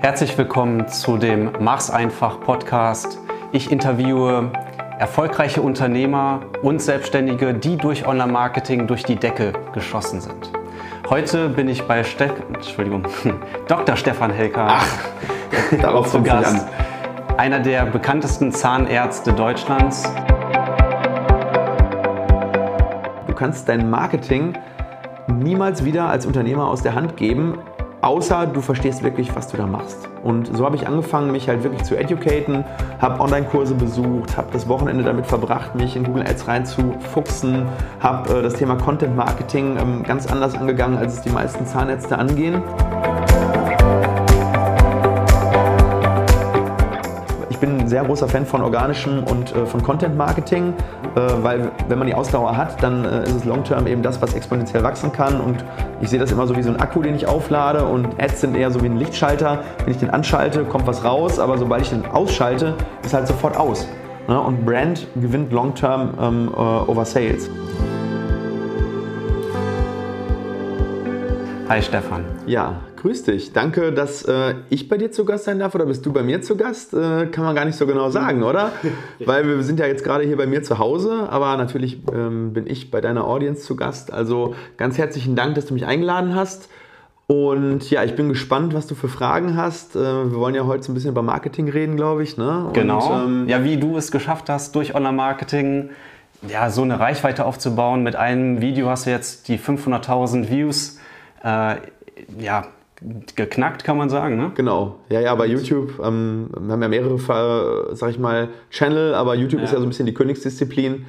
Herzlich willkommen zu dem Mach's einfach Podcast. Ich interviewe erfolgreiche Unternehmer und Selbstständige, die durch Online-Marketing durch die Decke geschossen sind. Heute bin ich bei Ste Entschuldigung, Dr. Stefan Helker. Ach, darauf zu Gast. An. Einer der bekanntesten Zahnärzte Deutschlands. Du kannst dein Marketing niemals wieder als Unternehmer aus der Hand geben, außer du verstehst wirklich, was du da machst. Und so habe ich angefangen, mich halt wirklich zu educaten, habe Online-Kurse besucht, habe das Wochenende damit verbracht, mich in Google Ads reinzufuchsen, habe äh, das Thema Content Marketing ähm, ganz anders angegangen, als es die meisten Zahnärzte angehen. Ein sehr großer Fan von organischem und äh, von Content Marketing, äh, weil wenn man die Ausdauer hat, dann äh, ist es long-term eben das, was exponentiell wachsen kann. Und ich sehe das immer so wie so ein Akku, den ich auflade und Ads sind eher so wie ein Lichtschalter. Wenn ich den anschalte, kommt was raus, aber sobald ich den ausschalte, ist halt sofort aus. Ne? Und Brand gewinnt long-term ähm, äh, over Sales. Hi Stefan. Ja, grüß dich. Danke, dass äh, ich bei dir zu Gast sein darf oder bist du bei mir zu Gast? Äh, kann man gar nicht so genau sagen, oder? Weil wir sind ja jetzt gerade hier bei mir zu Hause, aber natürlich ähm, bin ich bei deiner Audience zu Gast. Also ganz herzlichen Dank, dass du mich eingeladen hast. Und ja, ich bin gespannt, was du für Fragen hast. Äh, wir wollen ja heute so ein bisschen über Marketing reden, glaube ich. Ne? Genau. Und, ähm, ja, wie du es geschafft hast, durch Online-Marketing ja, so eine Reichweite aufzubauen. Mit einem Video hast du jetzt die 500.000 Views äh, ja, geknackt, kann man sagen, ne? Genau. Ja, ja, bei YouTube, ähm, wir haben ja mehrere, sag ich mal, Channel, aber YouTube ja. ist ja so ein bisschen die Königsdisziplin. Ja.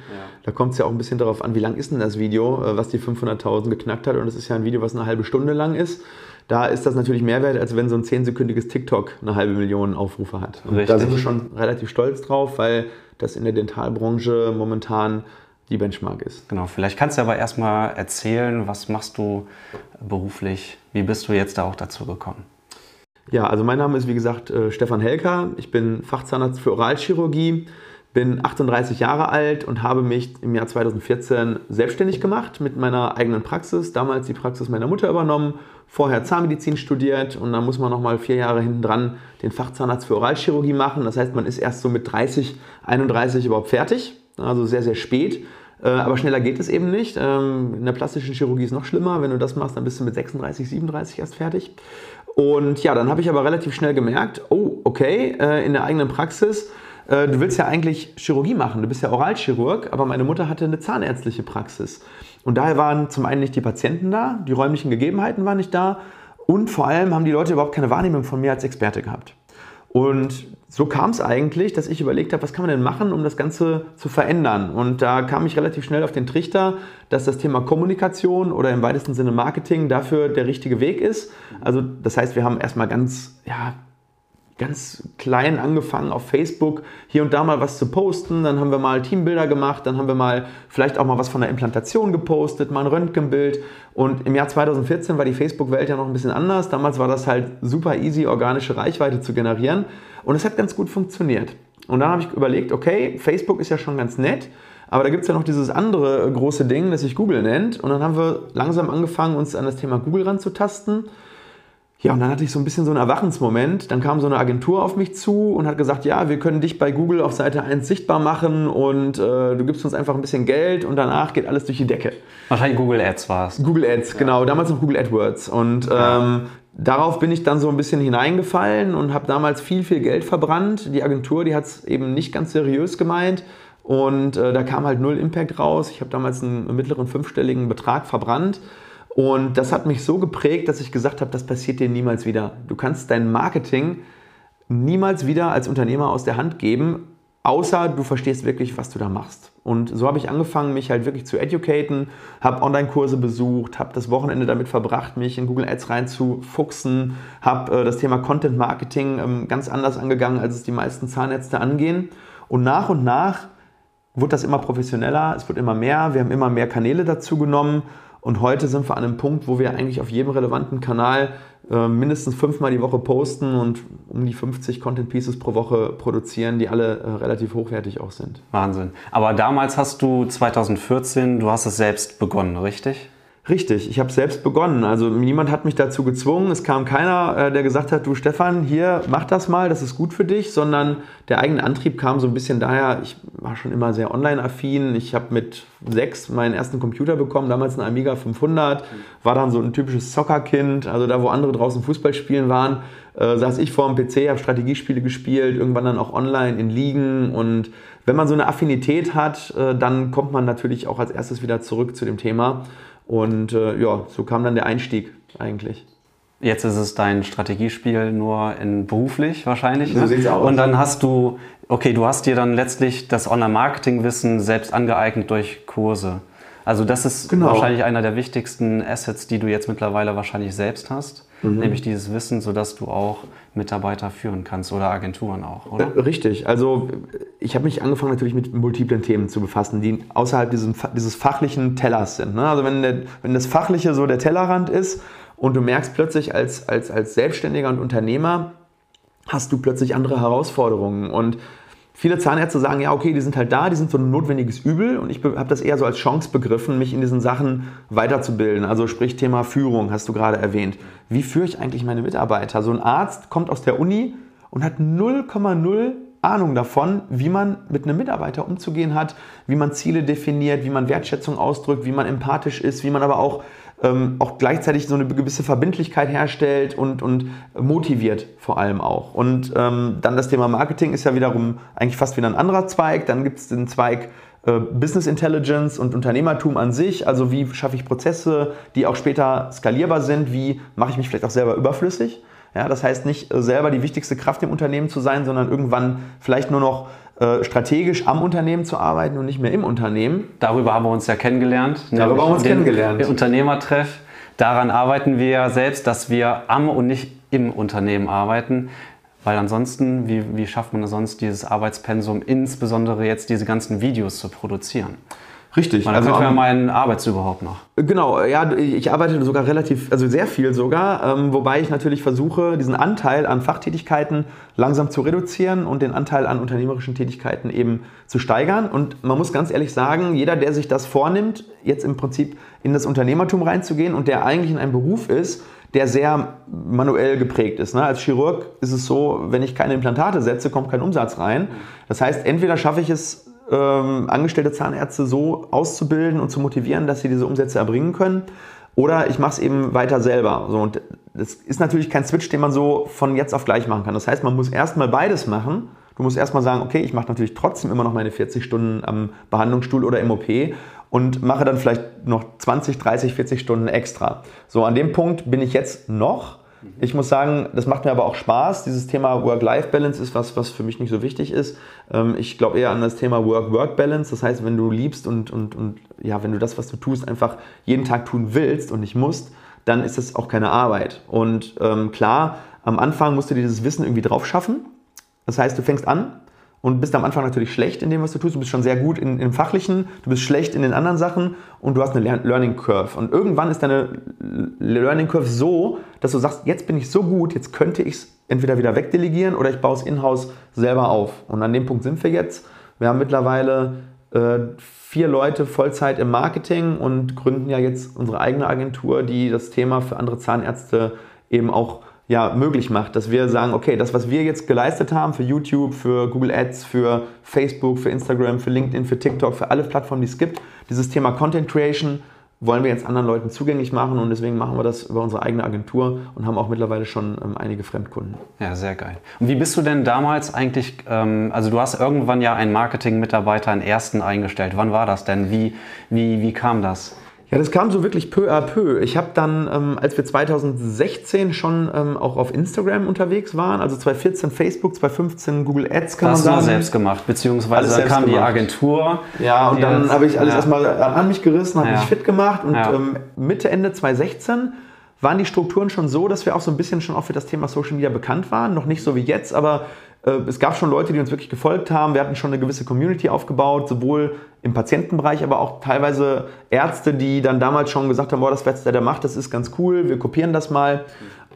Da kommt es ja auch ein bisschen darauf an, wie lang ist denn das Video, äh, was die 500.000 geknackt hat. Und es ist ja ein Video, was eine halbe Stunde lang ist. Da ist das natürlich mehr wert, als wenn so ein zehnsekündiges TikTok eine halbe Million Aufrufe hat. Und da sind wir schon relativ stolz drauf, weil das in der Dentalbranche momentan die Benchmark ist. Genau, vielleicht kannst du aber erstmal erzählen, was machst du beruflich? Wie bist du jetzt da auch dazu gekommen? Ja, also mein Name ist wie gesagt äh, Stefan Helker. Ich bin Fachzahnarzt für Oralchirurgie, bin 38 Jahre alt und habe mich im Jahr 2014 selbstständig gemacht mit meiner eigenen Praxis. Damals die Praxis meiner Mutter übernommen, vorher Zahnmedizin studiert und dann muss man noch mal vier Jahre hinten dran den Fachzahnarzt für Oralchirurgie machen. Das heißt, man ist erst so mit 30, 31 überhaupt fertig, also sehr, sehr spät. Äh, aber schneller geht es eben nicht. Ähm, in der plastischen Chirurgie ist es noch schlimmer. Wenn du das machst, dann bist du mit 36, 37 erst fertig. Und ja, dann habe ich aber relativ schnell gemerkt, oh, okay, äh, in der eigenen Praxis, äh, du willst ja eigentlich Chirurgie machen, du bist ja Oralchirurg, aber meine Mutter hatte eine zahnärztliche Praxis. Und daher waren zum einen nicht die Patienten da, die räumlichen Gegebenheiten waren nicht da und vor allem haben die Leute überhaupt keine Wahrnehmung von mir als Experte gehabt. Und so kam es eigentlich, dass ich überlegt habe, was kann man denn machen, um das Ganze zu verändern. Und da kam ich relativ schnell auf den Trichter, dass das Thema Kommunikation oder im weitesten Sinne Marketing dafür der richtige Weg ist. Also das heißt, wir haben erstmal ganz ja, ganz klein angefangen auf Facebook hier und da mal was zu posten. Dann haben wir mal Teambilder gemacht, dann haben wir mal vielleicht auch mal was von der Implantation gepostet, mal ein Röntgenbild. Und im Jahr 2014 war die Facebook-Welt ja noch ein bisschen anders. Damals war das halt super easy, organische Reichweite zu generieren. Und es hat ganz gut funktioniert. Und dann habe ich überlegt, okay, Facebook ist ja schon ganz nett. Aber da gibt es ja noch dieses andere große Ding, das sich Google nennt. Und dann haben wir langsam angefangen, uns an das Thema Google ranzutasten. Ja, und dann hatte ich so ein bisschen so einen Erwachensmoment. Dann kam so eine Agentur auf mich zu und hat gesagt, ja, wir können dich bei Google auf Seite 1 sichtbar machen und äh, du gibst uns einfach ein bisschen Geld und danach geht alles durch die Decke. Wahrscheinlich Google Ads war es. Google Ads, ja. genau. Damals noch Google AdWords. Und ähm, darauf bin ich dann so ein bisschen hineingefallen und habe damals viel, viel Geld verbrannt. Die Agentur, die hat es eben nicht ganz seriös gemeint. Und äh, da kam halt null Impact raus. Ich habe damals einen mittleren fünfstelligen Betrag verbrannt. Und das hat mich so geprägt, dass ich gesagt habe, das passiert dir niemals wieder. Du kannst dein Marketing niemals wieder als Unternehmer aus der Hand geben, außer du verstehst wirklich, was du da machst. Und so habe ich angefangen, mich halt wirklich zu educaten, habe Online-Kurse besucht, habe das Wochenende damit verbracht, mich in Google Ads reinzufuchsen, habe äh, das Thema Content Marketing ähm, ganz anders angegangen, als es die meisten Zahnärzte angehen. Und nach und nach wurde das immer professioneller, es wird immer mehr, wir haben immer mehr Kanäle dazu genommen und heute sind wir an einem Punkt, wo wir eigentlich auf jedem relevanten Kanal äh, mindestens fünfmal die Woche posten und um die 50 Content Pieces pro Woche produzieren, die alle äh, relativ hochwertig auch sind. Wahnsinn. Aber damals hast du 2014, du hast es selbst begonnen, richtig? Richtig, ich habe selbst begonnen. Also niemand hat mich dazu gezwungen. Es kam keiner, äh, der gesagt hat, du Stefan, hier, mach das mal, das ist gut für dich, sondern der eigene Antrieb kam so ein bisschen daher, ich war schon immer sehr online-affin. Ich habe mit sechs meinen ersten Computer bekommen, damals ein Amiga 500, war dann so ein typisches Zockerkind. Also da, wo andere draußen Fußball spielen waren, äh, saß ich vor dem PC, habe Strategiespiele gespielt, irgendwann dann auch online in Ligen. Und wenn man so eine Affinität hat, äh, dann kommt man natürlich auch als erstes wieder zurück zu dem Thema. Und äh, ja, so kam dann der Einstieg eigentlich. Jetzt ist es dein Strategiespiel nur in beruflich wahrscheinlich. So ne? sieht's aus. Und dann hast du, okay, du hast dir dann letztlich das Online-Marketing-Wissen selbst angeeignet durch Kurse. Also das ist genau. wahrscheinlich einer der wichtigsten Assets, die du jetzt mittlerweile wahrscheinlich selbst hast, mhm. nämlich dieses Wissen, sodass du auch Mitarbeiter führen kannst oder Agenturen auch, oder? Äh, richtig. Also ich habe mich angefangen natürlich mit multiplen Themen zu befassen, die außerhalb diesem, dieses fachlichen Tellers sind. Ne? Also wenn, der, wenn das Fachliche so der Tellerrand ist und du merkst plötzlich als, als, als Selbstständiger und Unternehmer, hast du plötzlich andere Herausforderungen und Viele Zahnärzte sagen, ja, okay, die sind halt da, die sind so ein notwendiges Übel und ich habe das eher so als Chance begriffen, mich in diesen Sachen weiterzubilden. Also sprich Thema Führung, hast du gerade erwähnt. Wie führe ich eigentlich meine Mitarbeiter? So ein Arzt kommt aus der Uni und hat 0,0 Ahnung davon, wie man mit einem Mitarbeiter umzugehen hat, wie man Ziele definiert, wie man Wertschätzung ausdrückt, wie man empathisch ist, wie man aber auch ähm, auch gleichzeitig so eine gewisse Verbindlichkeit herstellt und, und motiviert vor allem auch. Und ähm, dann das Thema Marketing ist ja wiederum eigentlich fast wieder ein anderer Zweig. Dann gibt es den Zweig äh, Business Intelligence und Unternehmertum an sich. Also wie schaffe ich Prozesse, die auch später skalierbar sind? Wie mache ich mich vielleicht auch selber überflüssig? Ja, das heißt nicht äh, selber die wichtigste Kraft im Unternehmen zu sein, sondern irgendwann vielleicht nur noch äh, strategisch am Unternehmen zu arbeiten und nicht mehr im Unternehmen. Darüber haben wir uns ja kennengelernt. Darüber haben wir uns kennengelernt. Unternehmertreff. Daran arbeiten wir ja selbst, dass wir am und nicht im Unternehmen arbeiten. Weil ansonsten, wie, wie schafft man sonst dieses Arbeitspensum, insbesondere jetzt diese ganzen Videos zu produzieren? Richtig. Man also ja meinen, arbeitest du überhaupt noch? Genau, ja, ich arbeite sogar relativ, also sehr viel sogar, ähm, wobei ich natürlich versuche, diesen Anteil an Fachtätigkeiten langsam zu reduzieren und den Anteil an unternehmerischen Tätigkeiten eben zu steigern. Und man muss ganz ehrlich sagen, jeder, der sich das vornimmt, jetzt im Prinzip in das Unternehmertum reinzugehen und der eigentlich in einem Beruf ist, der sehr manuell geprägt ist. Ne? Als Chirurg ist es so, wenn ich keine Implantate setze, kommt kein Umsatz rein. Das heißt, entweder schaffe ich es ähm, angestellte Zahnärzte so auszubilden und zu motivieren, dass sie diese Umsätze erbringen können. Oder ich mache es eben weiter selber. So, und das ist natürlich kein Switch, den man so von jetzt auf gleich machen kann. Das heißt, man muss erstmal beides machen. Du musst erstmal sagen, okay, ich mache natürlich trotzdem immer noch meine 40 Stunden am Behandlungsstuhl oder im OP und mache dann vielleicht noch 20, 30, 40 Stunden extra. So, an dem Punkt bin ich jetzt noch. Ich muss sagen, das macht mir aber auch Spaß. Dieses Thema Work-Life-Balance ist was, was für mich nicht so wichtig ist. Ähm, ich glaube eher an das Thema Work-Work-Balance. Das heißt, wenn du liebst und, und, und ja, wenn du das, was du tust, einfach jeden Tag tun willst und nicht musst, dann ist das auch keine Arbeit. Und ähm, klar, am Anfang musst du dir dieses Wissen irgendwie drauf schaffen. Das heißt, du fängst an, und bist am Anfang natürlich schlecht in dem, was du tust. Du bist schon sehr gut in, im Fachlichen, du bist schlecht in den anderen Sachen und du hast eine Learning Curve. Und irgendwann ist deine Learning Curve so, dass du sagst, jetzt bin ich so gut, jetzt könnte ich es entweder wieder wegdelegieren oder ich baue es in-house selber auf. Und an dem Punkt sind wir jetzt. Wir haben mittlerweile äh, vier Leute Vollzeit im Marketing und gründen ja jetzt unsere eigene Agentur, die das Thema für andere Zahnärzte eben auch ja, möglich macht, dass wir sagen, okay, das, was wir jetzt geleistet haben für YouTube, für Google Ads, für Facebook, für Instagram, für LinkedIn, für TikTok, für alle Plattformen, die es gibt, dieses Thema Content Creation wollen wir jetzt anderen Leuten zugänglich machen und deswegen machen wir das über unsere eigene Agentur und haben auch mittlerweile schon ähm, einige Fremdkunden. Ja, sehr geil. Und wie bist du denn damals eigentlich, ähm, also du hast irgendwann ja einen Marketing-Mitarbeiter, einen ersten eingestellt. Wann war das denn? Wie, wie, wie kam das? Ja, das kam so wirklich peu à peu. Ich habe dann, ähm, als wir 2016 schon ähm, auch auf Instagram unterwegs waren, also 2014 Facebook, 2015 Google Ads, kann das man sagen. Das selbst gemacht, beziehungsweise dann kam gemacht. die Agentur. Ja, und dann habe ich alles ja. erstmal an mich gerissen, habe ja. mich fit gemacht und ja. ähm, Mitte, Ende 2016 waren die Strukturen schon so, dass wir auch so ein bisschen schon auch für das Thema Social Media bekannt waren. Noch nicht so wie jetzt, aber es gab schon Leute, die uns wirklich gefolgt haben. Wir hatten schon eine gewisse Community aufgebaut, sowohl im Patientenbereich, aber auch teilweise Ärzte, die dann damals schon gesagt haben, boah, das, was der da macht, das ist ganz cool, wir kopieren das mal.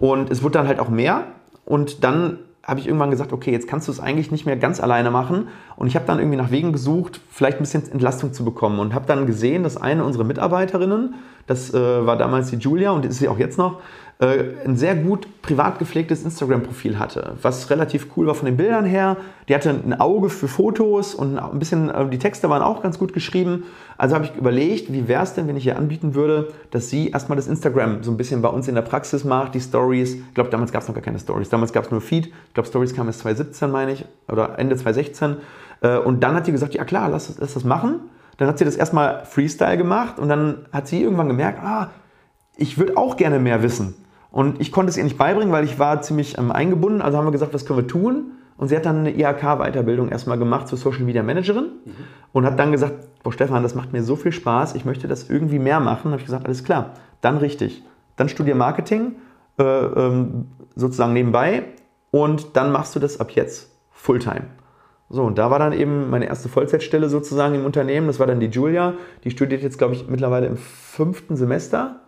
Und es wurde dann halt auch mehr. Und dann habe ich irgendwann gesagt, okay, jetzt kannst du es eigentlich nicht mehr ganz alleine machen. Und ich habe dann irgendwie nach Wegen gesucht, vielleicht ein bisschen Entlastung zu bekommen. Und habe dann gesehen, dass eine unserer Mitarbeiterinnen, das äh, war damals die Julia und ist sie auch jetzt noch, äh, ein sehr gut privat gepflegtes Instagram-Profil hatte, was relativ cool war von den Bildern her. Die hatte ein Auge für Fotos und ein bisschen, äh, die Texte waren auch ganz gut geschrieben. Also habe ich überlegt, wie wäre es denn, wenn ich ihr anbieten würde, dass sie erstmal das Instagram so ein bisschen bei uns in der Praxis macht, die Stories. Ich glaube, damals gab es noch gar keine Stories. Damals gab es nur Feed. Ich glaube, Stories kamen erst 2017, meine ich, oder Ende 2016. Äh, und dann hat sie gesagt, ja klar, lass, lass das machen. Dann hat sie das erstmal Freestyle gemacht und dann hat sie irgendwann gemerkt, ah, ich würde auch gerne mehr wissen. Und ich konnte es ihr nicht beibringen, weil ich war ziemlich ähm, eingebunden. Also haben wir gesagt, was können wir tun? Und sie hat dann eine IHK-Weiterbildung erstmal gemacht zur Social Media Managerin mhm. und hat dann gesagt, Boah, Stefan, das macht mir so viel Spaß, ich möchte das irgendwie mehr machen. Da habe ich gesagt, alles klar, dann richtig. Dann studier Marketing, äh, ähm, sozusagen nebenbei und dann machst du das ab jetzt Fulltime. So, und da war dann eben meine erste Vollzeitstelle sozusagen im Unternehmen. Das war dann die Julia. Die studiert jetzt, glaube ich, mittlerweile im fünften Semester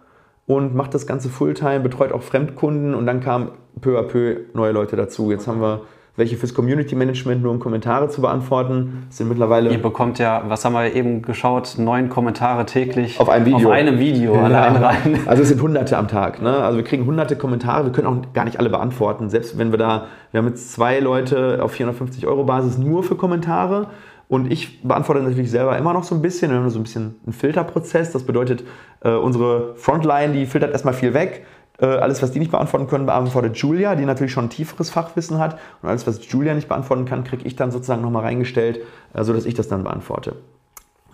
und macht das Ganze Fulltime, betreut auch Fremdkunden und dann kamen peu à peu neue Leute dazu. Jetzt haben wir welche fürs Community Management nur um Kommentare zu beantworten. Sind mittlerweile. Ihr bekommt ja, was haben wir eben geschaut, neun Kommentare täglich auf, ein Video. auf einem Video ja. allein rein. Also es sind hunderte am Tag. Ne? Also wir kriegen hunderte Kommentare, wir können auch gar nicht alle beantworten. Selbst wenn wir da, wir haben jetzt zwei Leute auf 450 Euro Basis nur für Kommentare. Und ich beantworte natürlich selber immer noch so ein bisschen. Wir haben so ein bisschen einen Filterprozess. Das bedeutet, äh, unsere Frontline, die filtert erstmal viel weg. Äh, alles, was die nicht beantworten können, beantwortet Julia, die natürlich schon ein tieferes Fachwissen hat. Und alles, was Julia nicht beantworten kann, kriege ich dann sozusagen nochmal reingestellt, äh, sodass ich das dann beantworte.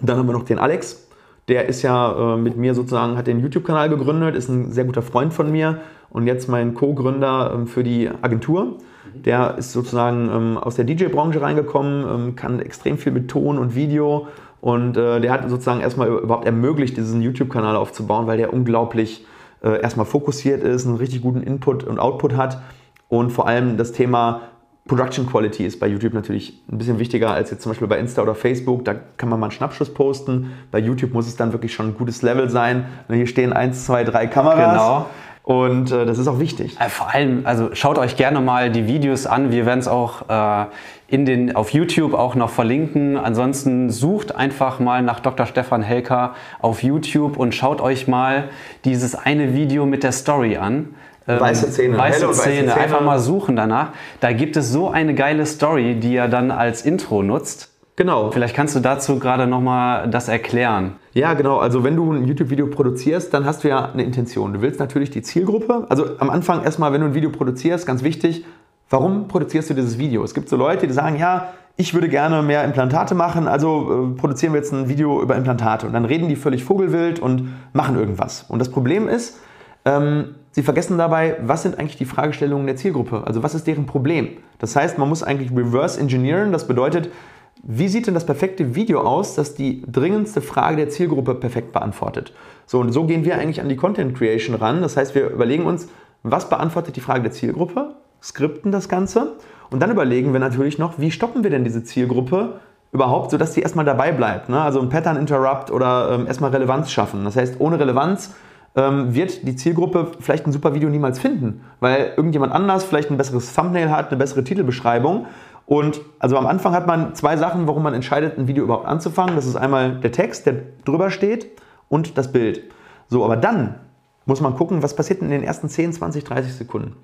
Und dann haben wir noch den Alex. Der ist ja mit mir sozusagen, hat den YouTube-Kanal gegründet, ist ein sehr guter Freund von mir und jetzt mein Co-Gründer ähm, für die Agentur. Der ist sozusagen ähm, aus der DJ-Branche reingekommen, ähm, kann extrem viel mit Ton und Video und äh, der hat sozusagen erstmal überhaupt ermöglicht, diesen YouTube-Kanal aufzubauen, weil der unglaublich äh, erstmal fokussiert ist, einen richtig guten Input und Output hat und vor allem das Thema Production Quality ist bei YouTube natürlich ein bisschen wichtiger als jetzt zum Beispiel bei Insta oder Facebook. Da kann man mal einen Schnappschuss posten. Bei YouTube muss es dann wirklich schon ein gutes Level sein. Hier stehen eins, zwei, drei Kameras. Genau. Und äh, das ist auch wichtig. Äh, vor allem, also schaut euch gerne mal die Videos an. Wir werden es auch äh, in den, auf YouTube auch noch verlinken. Ansonsten sucht einfach mal nach Dr. Stefan Helker auf YouTube und schaut euch mal dieses eine Video mit der Story an. Ähm, weiße Zähne. Weiße, weiße Zähne. Einfach mal suchen danach. Da gibt es so eine geile Story, die er dann als Intro nutzt. Genau. Vielleicht kannst du dazu gerade nochmal das erklären. Ja, genau. Also wenn du ein YouTube-Video produzierst, dann hast du ja eine Intention. Du willst natürlich die Zielgruppe. Also am Anfang erstmal, wenn du ein Video produzierst, ganz wichtig, warum produzierst du dieses Video? Es gibt so Leute, die sagen, ja, ich würde gerne mehr Implantate machen, also äh, produzieren wir jetzt ein Video über Implantate. Und dann reden die völlig vogelwild und machen irgendwas. Und das Problem ist, ähm, sie vergessen dabei, was sind eigentlich die Fragestellungen der Zielgruppe? Also was ist deren Problem? Das heißt, man muss eigentlich reverse engineeren. Das bedeutet, wie sieht denn das perfekte Video aus, das die dringendste Frage der Zielgruppe perfekt beantwortet? So, und so gehen wir eigentlich an die Content Creation ran. Das heißt, wir überlegen uns, was beantwortet die Frage der Zielgruppe, skripten das Ganze und dann überlegen wir natürlich noch, wie stoppen wir denn diese Zielgruppe überhaupt, sodass sie erstmal dabei bleibt. Ne? Also ein Pattern Interrupt oder ähm, erstmal Relevanz schaffen. Das heißt, ohne Relevanz ähm, wird die Zielgruppe vielleicht ein super Video niemals finden, weil irgendjemand anders vielleicht ein besseres Thumbnail hat, eine bessere Titelbeschreibung und also am Anfang hat man zwei Sachen, warum man entscheidet, ein Video überhaupt anzufangen. Das ist einmal der Text, der drüber steht und das Bild. So, aber dann muss man gucken, was passiert in den ersten 10, 20, 30 Sekunden.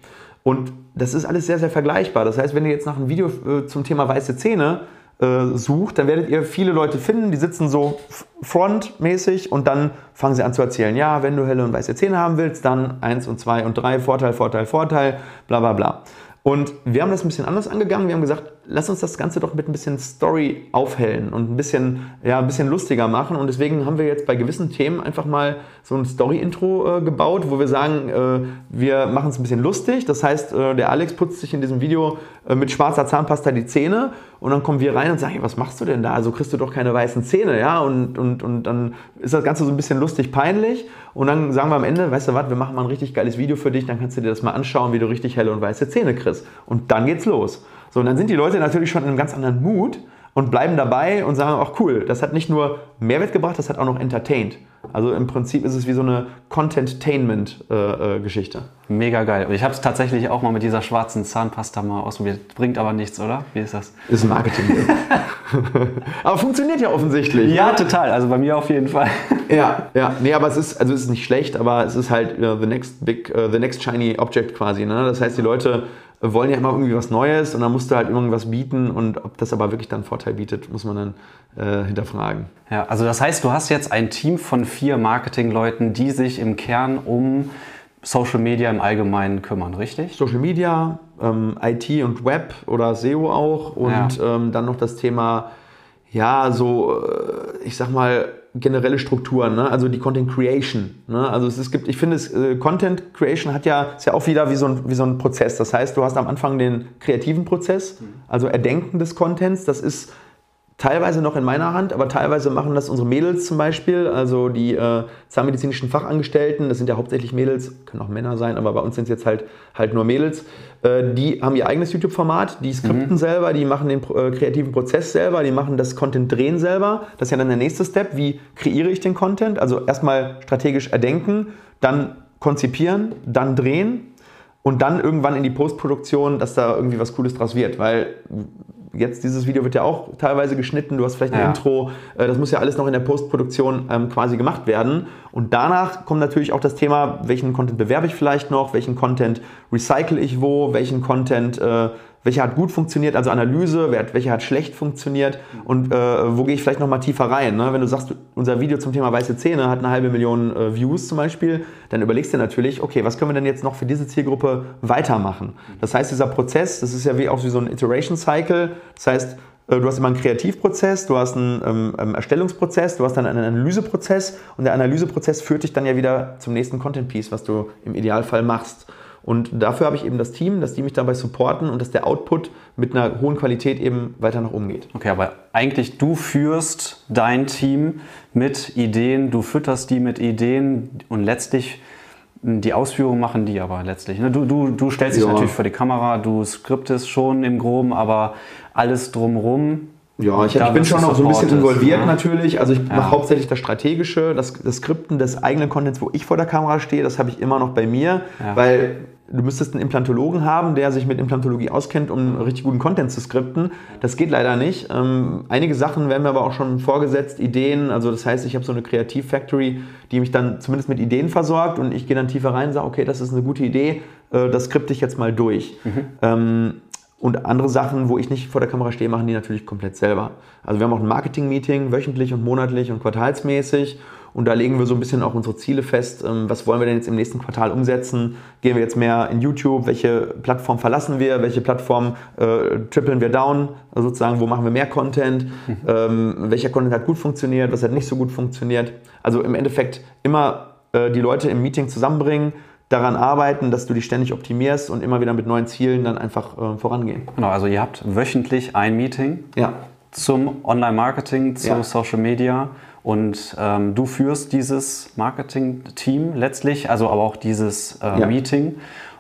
Und das ist alles sehr, sehr vergleichbar. Das heißt, wenn ihr jetzt nach einem Video äh, zum Thema weiße Zähne äh, sucht, dann werdet ihr viele Leute finden, die sitzen so frontmäßig und dann fangen sie an zu erzählen, ja, wenn du helle und weiße Zähne haben willst, dann 1 und 2 und 3, Vorteil, Vorteil, Vorteil, bla bla bla. Und wir haben das ein bisschen anders angegangen. Wir haben gesagt, lass uns das Ganze doch mit ein bisschen Story aufhellen und ein bisschen, ja, ein bisschen lustiger machen. Und deswegen haben wir jetzt bei gewissen Themen einfach mal so ein Story-Intro äh, gebaut, wo wir sagen, äh, wir machen es ein bisschen lustig. Das heißt, äh, der Alex putzt sich in diesem Video äh, mit schwarzer Zahnpasta die Zähne und dann kommen wir rein und sagen, hey, was machst du denn da? Also kriegst du doch keine weißen Zähne, ja? Und, und, und dann ist das Ganze so ein bisschen lustig peinlich. Und dann sagen wir am Ende, weißt du was, wir machen mal ein richtig geiles Video für dich, dann kannst du dir das mal anschauen, wie du richtig helle und weiße Zähne kriegst. Und dann geht's los. So, und dann sind die Leute natürlich schon in einem ganz anderen Mut und bleiben dabei und sagen, ach cool, das hat nicht nur Mehrwert gebracht, das hat auch noch entertained. Also im Prinzip ist es wie so eine Content-Tainment-Geschichte. Mega geil. Ich habe es tatsächlich auch mal mit dieser schwarzen Zahnpasta mal ausprobiert. Bringt aber nichts, oder? Wie ist das? Ist ein Marketing. aber funktioniert ja offensichtlich. Ja, total. Also bei mir auf jeden Fall. ja, ja. Nee, aber es ist, also es ist nicht schlecht, aber es ist halt uh, the next big, uh, the next shiny object quasi. Ne? Das heißt, die Leute wollen ja immer irgendwie was Neues und dann musst du halt irgendwas bieten und ob das aber wirklich dann Vorteil bietet, muss man dann äh, hinterfragen. Ja, also das heißt, du hast jetzt ein Team von vier Marketingleuten, die sich im Kern um Social Media im Allgemeinen kümmern, richtig? Social Media, ähm, IT und Web oder SEO auch und ja. ähm, dann noch das Thema, ja, so, äh, ich sag mal, generelle Strukturen, ne? also die Content Creation. Ne? Also es, es, gibt, ich finde, es, äh, Content Creation hat ja, ist ja auch wieder wie so, ein, wie so ein Prozess. Das heißt, du hast am Anfang den kreativen Prozess, also Erdenken des Contents. Das ist teilweise noch in meiner Hand, aber teilweise machen das unsere Mädels zum Beispiel, also die äh, zahnmedizinischen Fachangestellten, das sind ja hauptsächlich Mädels, können auch Männer sein, aber bei uns sind es jetzt halt, halt nur Mädels, äh, die haben ihr eigenes YouTube-Format, die skripten mhm. selber, die machen den äh, kreativen Prozess selber, die machen das Content-Drehen selber. Das ist ja dann der nächste Step, wie kreiere ich den Content? Also erstmal strategisch erdenken, dann konzipieren, dann drehen und dann irgendwann in die Postproduktion, dass da irgendwie was Cooles draus wird, weil jetzt dieses Video wird ja auch teilweise geschnitten, du hast vielleicht ein ja. Intro, äh, das muss ja alles noch in der Postproduktion ähm, quasi gemacht werden. Und danach kommt natürlich auch das Thema, welchen Content bewerbe ich vielleicht noch, welchen Content recycle ich wo, welchen Content äh, welcher hat gut funktioniert, also Analyse, welcher hat schlecht funktioniert und äh, wo gehe ich vielleicht nochmal tiefer rein. Ne? Wenn du sagst, unser Video zum Thema weiße Zähne hat eine halbe Million äh, Views zum Beispiel, dann überlegst du natürlich, okay, was können wir denn jetzt noch für diese Zielgruppe weitermachen? Das heißt, dieser Prozess, das ist ja wie auch wie so ein Iteration Cycle, das heißt, äh, Du hast immer einen Kreativprozess, du hast einen ähm, ähm, Erstellungsprozess, du hast dann einen Analyseprozess und der Analyseprozess führt dich dann ja wieder zum nächsten Content Piece, was du im Idealfall machst. Und dafür habe ich eben das Team, dass die mich dabei supporten und dass der Output mit einer hohen Qualität eben weiter nach oben geht. Okay, aber eigentlich du führst dein Team mit Ideen, du fütterst die mit Ideen und letztlich hm, die Ausführung machen die aber letztlich. Ne? Du, du, du stellst dich ja. natürlich vor die Kamera, du skriptest schon im Groben, aber alles drumherum ja, ich, ich bin schon auch so ein bisschen involviert ja. natürlich. Also ich ja. mache hauptsächlich das Strategische, das, das Skripten des eigenen Contents, wo ich vor der Kamera stehe, das habe ich immer noch bei mir, ja. weil du müsstest einen Implantologen haben, der sich mit Implantologie auskennt, um richtig guten Content zu skripten. Das geht leider nicht. Ähm, einige Sachen werden mir aber auch schon vorgesetzt, Ideen. Also das heißt, ich habe so eine Kreativ-Factory, die mich dann zumindest mit Ideen versorgt und ich gehe dann tiefer rein und sage, okay, das ist eine gute Idee, äh, das skripte ich jetzt mal durch. Mhm. Ähm, und andere Sachen, wo ich nicht vor der Kamera stehe, machen die natürlich komplett selber. Also wir haben auch ein Marketing-Meeting, wöchentlich und monatlich und quartalsmäßig. Und da legen wir so ein bisschen auch unsere Ziele fest. Ähm, was wollen wir denn jetzt im nächsten Quartal umsetzen? Gehen wir jetzt mehr in YouTube? Welche Plattform verlassen wir? Welche Plattform äh, trippeln wir down? Also sozusagen, wo machen wir mehr Content? Mhm. Ähm, welcher Content hat gut funktioniert? Was hat nicht so gut funktioniert? Also im Endeffekt immer äh, die Leute im Meeting zusammenbringen, daran arbeiten, dass du dich ständig optimierst und immer wieder mit neuen Zielen dann einfach äh, vorangehen. Genau, also ihr habt wöchentlich ein Meeting ja. zum Online-Marketing, zu ja. Social Media und ähm, du führst dieses Marketing-Team letztlich, also aber auch dieses äh, ja. Meeting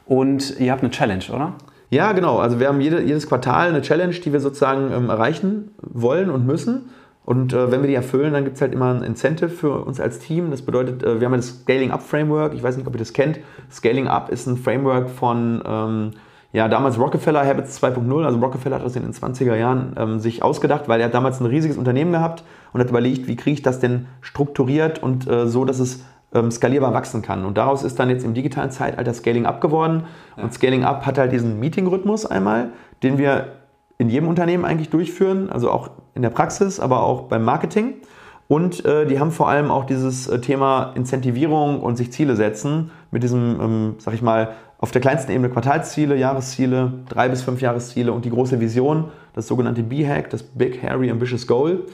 und ihr habt eine Challenge, oder? Ja, genau. Also wir haben jede, jedes Quartal eine Challenge, die wir sozusagen ähm, erreichen wollen und müssen. Und äh, wenn wir die erfüllen, dann gibt es halt immer ein Incentive für uns als Team. Das bedeutet, äh, wir haben das Scaling Up Framework. Ich weiß nicht, ob ihr das kennt. Scaling Up ist ein Framework von ähm, ja, damals Rockefeller Habits 2.0. Also Rockefeller hat das in den 20er Jahren ähm, sich ausgedacht, weil er hat damals ein riesiges Unternehmen gehabt und hat überlegt, wie kriege ich das denn strukturiert und äh, so, dass es ähm, skalierbar wachsen kann. Und daraus ist dann jetzt im digitalen Zeitalter Scaling Up geworden. Ja. Und Scaling Up hat halt diesen Meeting-Rhythmus einmal, den wir in jedem Unternehmen eigentlich durchführen, also auch in der Praxis, aber auch beim Marketing. Und äh, die haben vor allem auch dieses äh, Thema Incentivierung und sich Ziele setzen mit diesem, ähm, sag ich mal, auf der kleinsten Ebene Quartalsziele, Jahresziele, drei bis fünf Jahresziele und die große Vision, das sogenannte B-Hack, das Big Hairy Ambitious Goal.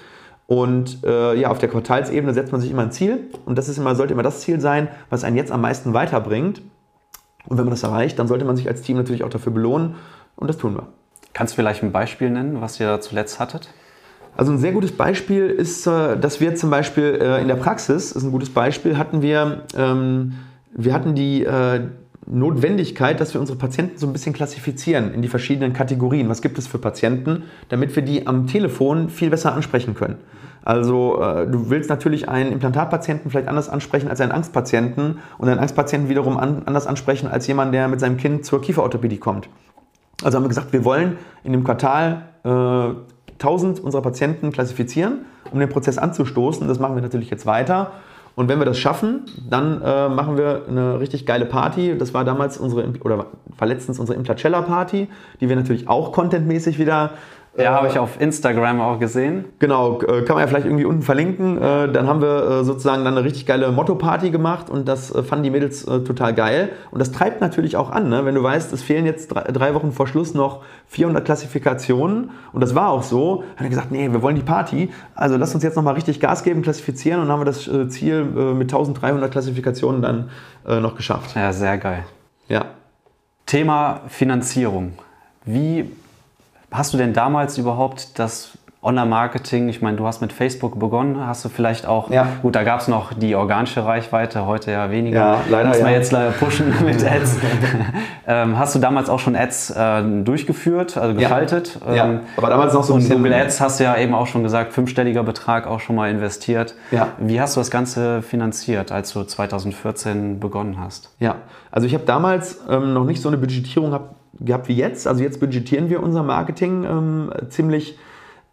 Und äh, ja, auf der Quartalsebene setzt man sich immer ein Ziel und das ist immer, sollte immer das Ziel sein, was einen jetzt am meisten weiterbringt. Und wenn man das erreicht, dann sollte man sich als Team natürlich auch dafür belohnen und das tun wir. Kannst du vielleicht ein Beispiel nennen, was ihr zuletzt hattet? Also ein sehr gutes Beispiel ist, äh, dass wir zum Beispiel äh, in der Praxis, ist ein gutes Beispiel, hatten wir, ähm, wir hatten die, äh, Notwendigkeit, dass wir unsere Patienten so ein bisschen klassifizieren in die verschiedenen Kategorien. Was gibt es für Patienten, damit wir die am Telefon viel besser ansprechen können. Also du willst natürlich einen Implantatpatienten vielleicht anders ansprechen als einen Angstpatienten und einen Angstpatienten wiederum an, anders ansprechen als jemand, der mit seinem Kind zur Kieferorthopädie kommt. Also haben wir gesagt, wir wollen in dem Quartal äh, 1000 unserer Patienten klassifizieren, um den Prozess anzustoßen. Das machen wir natürlich jetzt weiter. Und wenn wir das schaffen, dann äh, machen wir eine richtig geile Party. Das war damals unsere, oder war letztens unsere Implacella Party, die wir natürlich auch contentmäßig wieder ja, habe ich auf Instagram auch gesehen. Genau, äh, kann man ja vielleicht irgendwie unten verlinken. Äh, dann haben wir äh, sozusagen dann eine richtig geile Motto-Party gemacht und das fanden die Mädels total geil. Und das treibt natürlich auch an, ne? wenn du weißt, es fehlen jetzt drei Wochen vor Schluss noch 400 Klassifikationen und das war auch so, hat er gesagt, nee, wir wollen die Party, also lass uns jetzt nochmal richtig Gas geben, klassifizieren und dann haben wir das Ziel mit 1300 Klassifikationen dann noch geschafft. Ja, sehr geil. Ja. Thema Finanzierung. Wie Hast du denn damals überhaupt das Online-Marketing, ich meine, du hast mit Facebook begonnen, hast du vielleicht auch, ja. gut, da gab es noch die organische Reichweite, heute ja weniger. Ja, leider. Muss man ja. jetzt leider pushen mit Ads. ähm, hast du damals auch schon Ads äh, durchgeführt, also geschaltet? Ja. Ähm, aber damals noch so ein bisschen. Google Ads hast du ja eben auch schon gesagt, fünfstelliger Betrag auch schon mal investiert. Ja. Wie hast du das Ganze finanziert, als du 2014 begonnen hast? Ja, also ich habe damals ähm, noch nicht so eine Budgetierung gehabt gehabt wie jetzt. Also jetzt budgetieren wir unser Marketing ähm, ziemlich,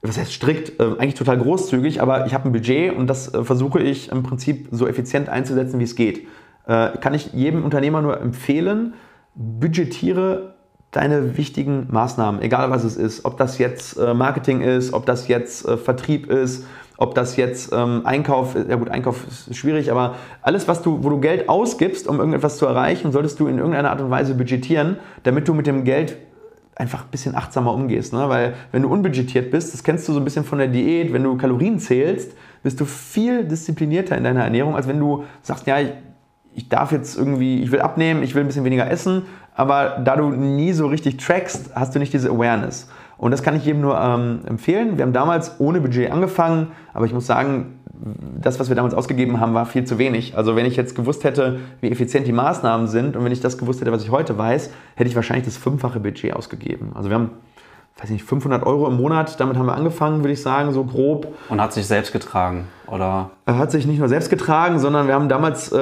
was heißt strikt, äh, eigentlich total großzügig, aber ich habe ein Budget und das äh, versuche ich im Prinzip so effizient einzusetzen, wie es geht. Äh, kann ich jedem Unternehmer nur empfehlen, budgetiere deine wichtigen Maßnahmen, egal was es ist, ob das jetzt äh, Marketing ist, ob das jetzt äh, Vertrieb ist, ob das jetzt ähm, Einkauf, ja gut, Einkauf ist schwierig, aber alles, was du, wo du Geld ausgibst, um irgendetwas zu erreichen, solltest du in irgendeiner Art und Weise budgetieren, damit du mit dem Geld einfach ein bisschen achtsamer umgehst. Ne? Weil wenn du unbudgetiert bist, das kennst du so ein bisschen von der Diät, wenn du Kalorien zählst, bist du viel disziplinierter in deiner Ernährung, als wenn du sagst, ja, ich, ich darf jetzt irgendwie, ich will abnehmen, ich will ein bisschen weniger essen, aber da du nie so richtig trackst, hast du nicht diese Awareness. Und das kann ich jedem nur ähm, empfehlen. Wir haben damals ohne Budget angefangen, aber ich muss sagen, das, was wir damals ausgegeben haben, war viel zu wenig. Also wenn ich jetzt gewusst hätte, wie effizient die Maßnahmen sind und wenn ich das gewusst hätte, was ich heute weiß, hätte ich wahrscheinlich das fünffache Budget ausgegeben. Also wir haben weiß nicht, 500 Euro im Monat, damit haben wir angefangen, würde ich sagen, so grob. Und hat sich selbst getragen, oder? Er hat sich nicht nur selbst getragen, sondern wir haben damals äh,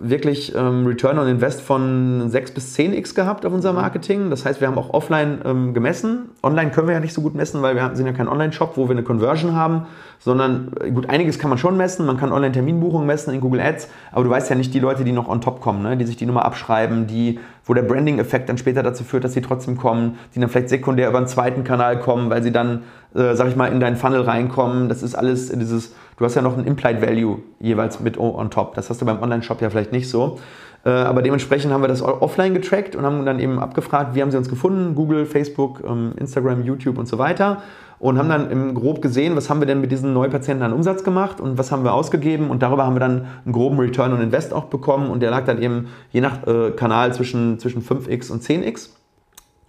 wirklich ähm, Return on Invest von 6 bis 10x gehabt auf unser Marketing. Das heißt, wir haben auch offline ähm, gemessen. Online können wir ja nicht so gut messen, weil wir sind ja kein Online-Shop, wo wir eine Conversion haben, sondern äh, gut, einiges kann man schon messen. Man kann Online-Terminbuchungen messen in Google Ads, aber du weißt ja nicht die Leute, die noch on top kommen, ne? die sich die Nummer abschreiben, die, wo der Branding-Effekt dann später dazu führt, dass sie trotzdem kommen, die dann vielleicht sekundär über einen zweiten Kanal kommen, weil sie dann, äh, sag ich mal, in deinen Funnel reinkommen. Das ist alles dieses, du hast ja noch ein Implied Value jeweils mit on top. Das hast du beim Online-Shop ja vielleicht nicht so. Äh, aber dementsprechend haben wir das offline getrackt und haben dann eben abgefragt, wie haben sie uns gefunden? Google, Facebook, ähm, Instagram, YouTube und so weiter und haben dann im grob gesehen, was haben wir denn mit diesen Neupatienten an Umsatz gemacht und was haben wir ausgegeben und darüber haben wir dann einen groben Return on Invest auch bekommen und der lag dann eben je nach äh, Kanal zwischen, zwischen 5x und 10x.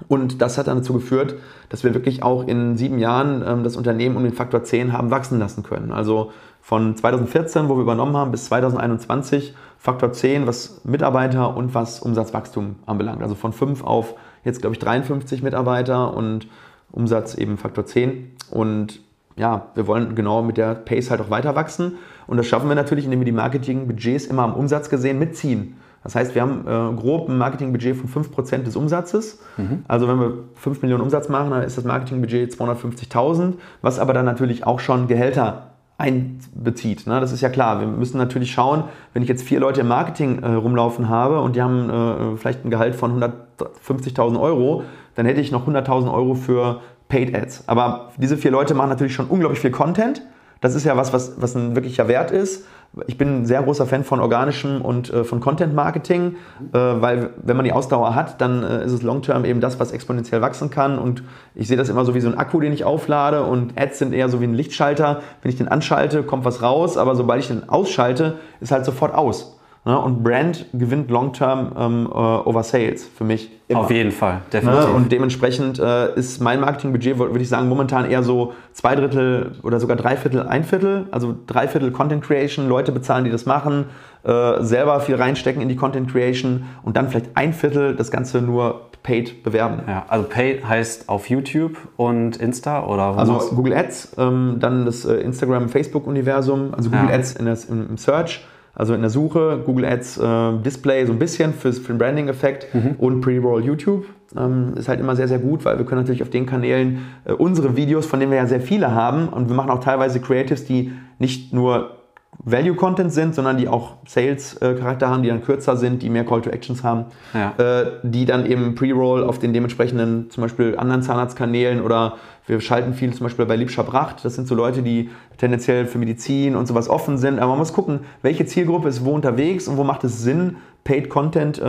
Und das hat dann dazu geführt, dass wir wirklich auch in sieben Jahren ähm, das Unternehmen um den Faktor 10 haben wachsen lassen können. Also von 2014, wo wir übernommen haben, bis 2021 Faktor 10, was Mitarbeiter und was Umsatzwachstum anbelangt. Also von 5 auf jetzt, glaube ich, 53 Mitarbeiter und Umsatz eben Faktor 10. Und ja, wir wollen genau mit der Pace halt auch weiter wachsen. Und das schaffen wir natürlich, indem wir die Marketingbudgets immer am Umsatz gesehen mitziehen. Das heißt, wir haben äh, grob ein Marketingbudget von 5% des Umsatzes. Mhm. Also wenn wir 5 Millionen Umsatz machen, dann ist das Marketingbudget 250.000, was aber dann natürlich auch schon Gehälter einbezieht. Ne? Das ist ja klar. Wir müssen natürlich schauen, wenn ich jetzt vier Leute im Marketing äh, rumlaufen habe und die haben äh, vielleicht ein Gehalt von 150.000 Euro, dann hätte ich noch 100.000 Euro für Paid Ads. Aber diese vier Leute machen natürlich schon unglaublich viel Content. Das ist ja was, was, was ein wirklicher Wert ist. Ich bin ein sehr großer Fan von organischem und äh, von Content Marketing, äh, weil wenn man die Ausdauer hat, dann äh, ist es long-term eben das, was exponentiell wachsen kann. Und ich sehe das immer so wie so ein Akku, den ich auflade und Ads sind eher so wie ein Lichtschalter. Wenn ich den anschalte, kommt was raus, aber sobald ich den ausschalte, ist halt sofort aus. Ne? Und Brand gewinnt Long-Term ähm, äh, over Sales für mich. Immer. Auf jeden Fall, definitiv. Ne? Und dementsprechend äh, ist mein Marketingbudget, würde ich sagen, momentan eher so zwei Drittel oder sogar drei Viertel, ein Viertel. Also drei Viertel Content Creation, Leute bezahlen, die das machen, äh, selber viel reinstecken in die Content Creation und dann vielleicht ein Viertel das Ganze nur paid bewerben. Ja, also paid heißt auf YouTube und Insta oder Also Google Ads, ähm, dann das äh, Instagram, Facebook-Universum, also Google ja. Ads in das, im Search also in der Suche, Google Ads äh, Display so ein bisschen fürs, für den Branding-Effekt mhm. und Pre-Roll YouTube. Ähm, ist halt immer sehr, sehr gut, weil wir können natürlich auf den Kanälen äh, unsere Videos, von denen wir ja sehr viele haben, und wir machen auch teilweise Creatives, die nicht nur Value-Content sind, sondern die auch Sales-Charakter haben, die dann kürzer sind, die mehr Call-to-Actions haben, ja. äh, die dann eben Pre-Roll auf den dementsprechenden, zum Beispiel anderen Zahnarztkanälen oder wir schalten viel zum Beispiel bei Liebscher Bracht. Das sind so Leute, die tendenziell für Medizin und sowas offen sind. Aber man muss gucken, welche Zielgruppe ist wo unterwegs und wo macht es Sinn, Paid Content äh,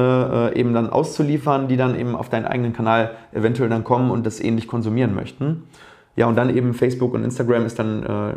äh, eben dann auszuliefern, die dann eben auf deinen eigenen Kanal eventuell dann kommen und das ähnlich konsumieren möchten. Ja, und dann eben Facebook und Instagram ist dann, äh,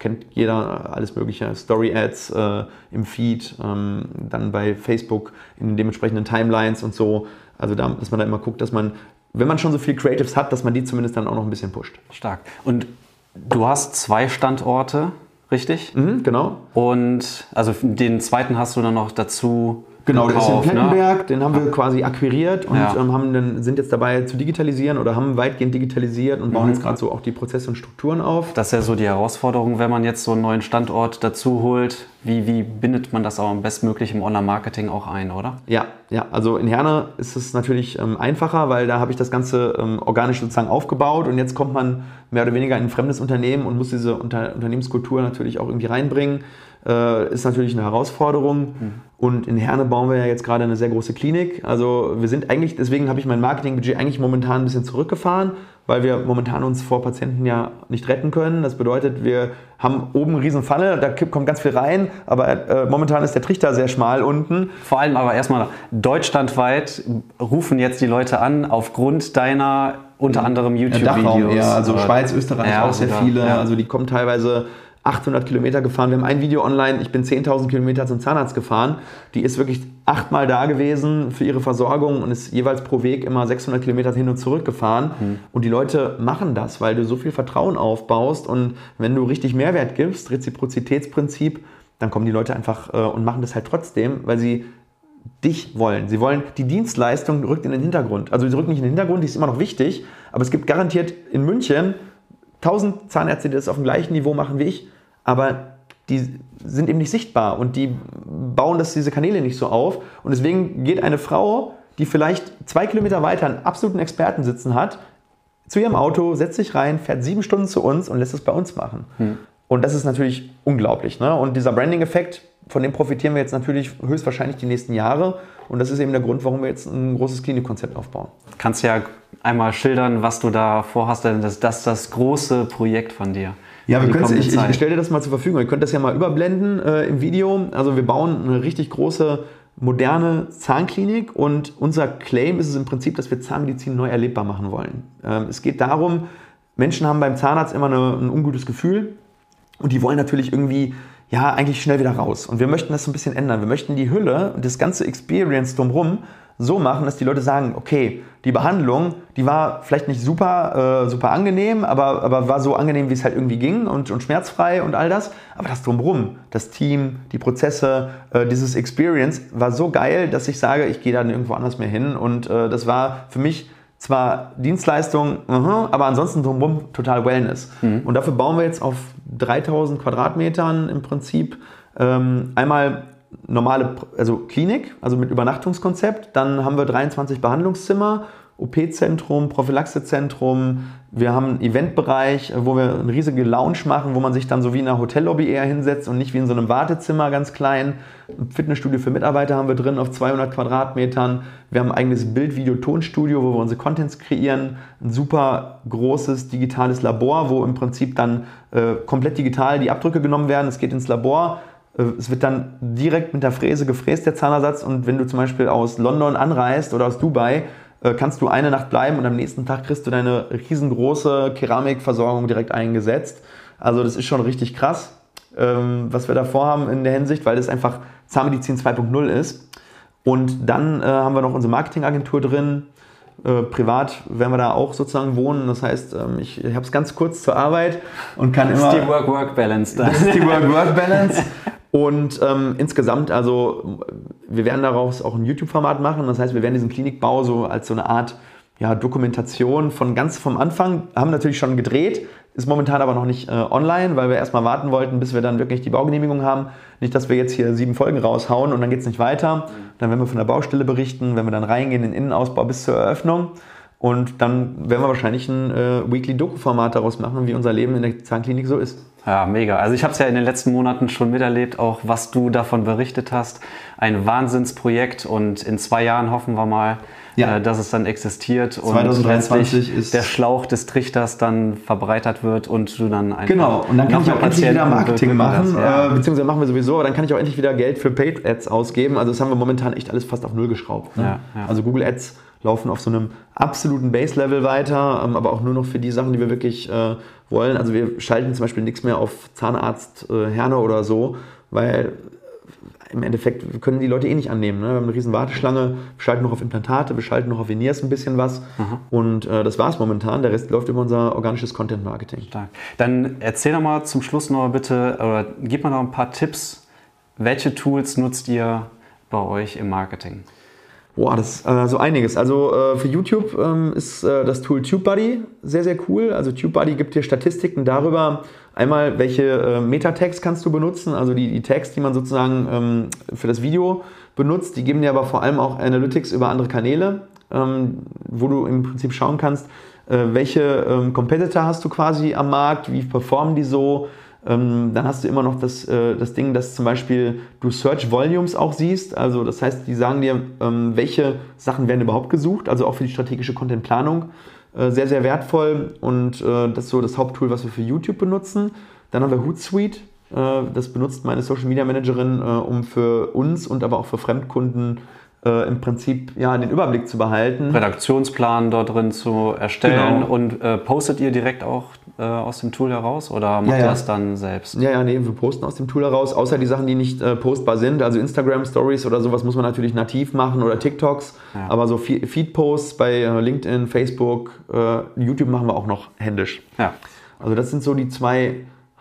kennt jeder alles mögliche, Story-Ads äh, im Feed, ähm, dann bei Facebook in den dementsprechenden Timelines und so. Also da, dass man da immer guckt, dass man wenn man schon so viel Creatives hat, dass man die zumindest dann auch noch ein bisschen pusht. Stark. Und du hast zwei Standorte, richtig? Mhm, genau. Und also den zweiten hast du dann noch dazu Genau, der ist in? Plettenberg, ne? den haben wir quasi akquiriert und ja. ähm, haben dann, sind jetzt dabei zu digitalisieren oder haben weitgehend digitalisiert und bauen mhm. jetzt gerade so auch die Prozesse und Strukturen auf. Das ist ja so die Herausforderung, wenn man jetzt so einen neuen Standort dazu holt. Wie, wie bindet man das auch am bestmöglich im Online-Marketing auch ein, oder? Ja, ja, also in Herne ist es natürlich ähm, einfacher, weil da habe ich das Ganze ähm, organisch sozusagen aufgebaut und jetzt kommt man mehr oder weniger in ein fremdes Unternehmen und muss diese Unter Unternehmenskultur natürlich auch irgendwie reinbringen äh, ist natürlich eine Herausforderung. Mhm. Und in Herne bauen wir ja jetzt gerade eine sehr große Klinik. Also wir sind eigentlich, deswegen habe ich mein Marketingbudget eigentlich momentan ein bisschen zurückgefahren, weil wir momentan uns vor Patienten ja nicht retten können. Das bedeutet, wir haben oben eine riesen Pfanne, da kommt ganz viel rein, aber äh, momentan ist der Trichter sehr schmal unten. Vor allem aber erstmal deutschlandweit rufen jetzt die Leute an aufgrund deiner unter anderem YouTube-Videos. Ja, also Schweiz, Österreich ja, auch sehr sogar, viele. Ja. Also die kommen teilweise 800 Kilometer gefahren. Wir haben ein Video online, ich bin 10.000 Kilometer zum Zahnarzt gefahren. Die ist wirklich achtmal da gewesen für ihre Versorgung und ist jeweils pro Weg immer 600 Kilometer hin und zurück gefahren. Mhm. Und die Leute machen das, weil du so viel Vertrauen aufbaust und wenn du richtig Mehrwert gibst, Reziprozitätsprinzip, dann kommen die Leute einfach äh, und machen das halt trotzdem, weil sie dich wollen. Sie wollen, die Dienstleistung rückt in den Hintergrund. Also sie rückt nicht in den Hintergrund, die ist immer noch wichtig, aber es gibt garantiert in München 1000 Zahnärzte, die das auf dem gleichen Niveau machen wie ich, aber die sind eben nicht sichtbar und die bauen das, diese Kanäle nicht so auf. Und deswegen geht eine Frau, die vielleicht zwei Kilometer weiter einen absoluten Experten sitzen hat, zu ihrem Auto, setzt sich rein, fährt sieben Stunden zu uns und lässt es bei uns machen. Hm. Und das ist natürlich unglaublich. Ne? Und dieser Branding-Effekt, von dem profitieren wir jetzt natürlich höchstwahrscheinlich die nächsten Jahre. Und das ist eben der Grund, warum wir jetzt ein großes Klinikkonzept aufbauen. Kannst ja einmal schildern, was du da vorhast, denn das, das ist das große Projekt von dir. Ja, wir können ich, ich stelle dir das mal zur Verfügung. Ihr könnt das ja mal überblenden äh, im Video. Also wir bauen eine richtig große moderne Zahnklinik und unser Claim ist es im Prinzip, dass wir Zahnmedizin neu erlebbar machen wollen. Ähm, es geht darum, Menschen haben beim Zahnarzt immer eine, ein ungutes Gefühl und die wollen natürlich irgendwie ja, eigentlich schnell wieder raus. Und wir möchten das so ein bisschen ändern. Wir möchten die Hülle und das ganze Experience drumherum so machen, dass die Leute sagen, okay, die Behandlung, die war vielleicht nicht super, äh, super angenehm, aber, aber war so angenehm, wie es halt irgendwie ging und, und schmerzfrei und all das. Aber das drumherum, das Team, die Prozesse, äh, dieses Experience war so geil, dass ich sage, ich gehe dann irgendwo anders mehr hin. Und äh, das war für mich zwar Dienstleistung, uh aber ansonsten drumherum total Wellness. Mhm. Und dafür bauen wir jetzt auf 3000 Quadratmetern im Prinzip ähm, einmal normale, also Klinik, also mit Übernachtungskonzept. Dann haben wir 23 Behandlungszimmer OP-Zentrum, Prophylaxezentrum. Wir haben einen Eventbereich, wo wir eine riesige Lounge machen, wo man sich dann so wie in einer Hotellobby eher hinsetzt und nicht wie in so einem Wartezimmer ganz klein. Ein Fitnessstudio für Mitarbeiter haben wir drin auf 200 Quadratmetern. Wir haben ein eigenes Bild-, Video-, Tonstudio, wo wir unsere Contents kreieren. Ein super großes digitales Labor, wo im Prinzip dann äh, komplett digital die Abdrücke genommen werden. Es geht ins Labor. Es wird dann direkt mit der Fräse gefräst, der Zahnersatz. Und wenn du zum Beispiel aus London anreist oder aus Dubai, äh, kannst du eine Nacht bleiben und am nächsten Tag kriegst du deine riesengroße Keramikversorgung direkt eingesetzt. Also das ist schon richtig krass. ähm, was wir da vorhaben in der Hinsicht, weil das einfach Zahnmedizin 2.0 ist. Und dann äh, haben wir noch unsere Marketingagentur drin. Äh, privat werden wir da auch sozusagen wohnen. Das heißt, ähm, ich, ich habe es ganz kurz zur Arbeit und kann das immer. Das ist die Work-Work-Balance da. Das ist die Work-Work-Balance. und ähm, insgesamt, also wir werden daraus auch ein YouTube-Format machen. Das heißt, wir werden diesen Klinikbau so als so eine Art ja, Dokumentation von ganz vom Anfang, haben natürlich schon gedreht, ist momentan aber noch nicht äh, online, weil wir erstmal warten wollten, bis wir dann wirklich die Baugenehmigung haben. Nicht, dass wir jetzt hier sieben Folgen raushauen und dann geht es nicht weiter. Dann werden wir von der Baustelle berichten, wenn wir dann reingehen in den Innenausbau bis zur Eröffnung. Und dann werden wir wahrscheinlich ein äh, Weekly-Doku-Format daraus machen, wie unser Leben in der Zahnklinik so ist. Ja, mega. Also ich habe es ja in den letzten Monaten schon miterlebt, auch was du davon berichtet hast. Ein Wahnsinnsprojekt und in zwei Jahren hoffen wir mal, ja. äh, dass es dann existiert 2023 und ist der Schlauch des Trichters dann verbreitert wird und du dann einfach Genau, und dann kann ich auch endlich wieder Marketing machen, das, ja. äh, beziehungsweise machen wir sowieso, aber dann kann ich auch endlich wieder Geld für Paid Ads ausgeben. Also das haben wir momentan echt alles fast auf Null geschraubt. Ne? Ja, also Google Ads laufen auf so einem absoluten Base-Level weiter, ähm, aber auch nur noch für die Sachen, die wir wirklich äh, wollen. Also wir schalten zum Beispiel nichts mehr auf Zahnarzt, äh, Herne oder so, weil im Endeffekt können die Leute eh nicht annehmen. Ne? Wir haben eine riesen Warteschlange, wir schalten noch auf Implantate, wir schalten noch auf Veneers ein bisschen was. Mhm. Und äh, das war es momentan. Der Rest läuft über unser organisches Content-Marketing. Stark. Dann erzähl doch mal zum Schluss noch bitte, oder gib mal noch ein paar Tipps. Welche Tools nutzt ihr bei euch im Marketing? Boah, das äh, so einiges. Also äh, für YouTube ähm, ist äh, das Tool TubeBuddy sehr, sehr cool. Also TubeBuddy gibt dir Statistiken darüber, einmal welche äh, Meta-Tags kannst du benutzen, also die, die Tags, die man sozusagen ähm, für das Video benutzt. Die geben dir aber vor allem auch Analytics über andere Kanäle, ähm, wo du im Prinzip schauen kannst, äh, welche ähm, Competitor hast du quasi am Markt, wie performen die so, ähm, dann hast du immer noch das, äh, das Ding, dass zum Beispiel du Search Volumes auch siehst. Also das heißt, die sagen dir, ähm, welche Sachen werden überhaupt gesucht, also auch für die strategische Contentplanung. Äh, sehr, sehr wertvoll und äh, das ist so das Haupttool, was wir für YouTube benutzen. Dann haben wir Hootsuite. Äh, das benutzt meine Social Media Managerin, äh, um für uns und aber auch für Fremdkunden äh, im Prinzip ja, den Überblick zu behalten. Redaktionsplan dort drin zu erstellen genau. und äh, postet ihr direkt auch äh, aus dem Tool heraus oder macht ja, ja. ihr das dann selbst? Ja, ja, nee, wir posten aus dem Tool heraus, außer die Sachen, die nicht äh, postbar sind. Also Instagram Stories oder sowas muss man natürlich nativ machen oder TikToks, ja. aber so Feed-Posts bei äh, LinkedIn, Facebook, äh, YouTube machen wir auch noch händisch. Ja. Also das sind so die zwei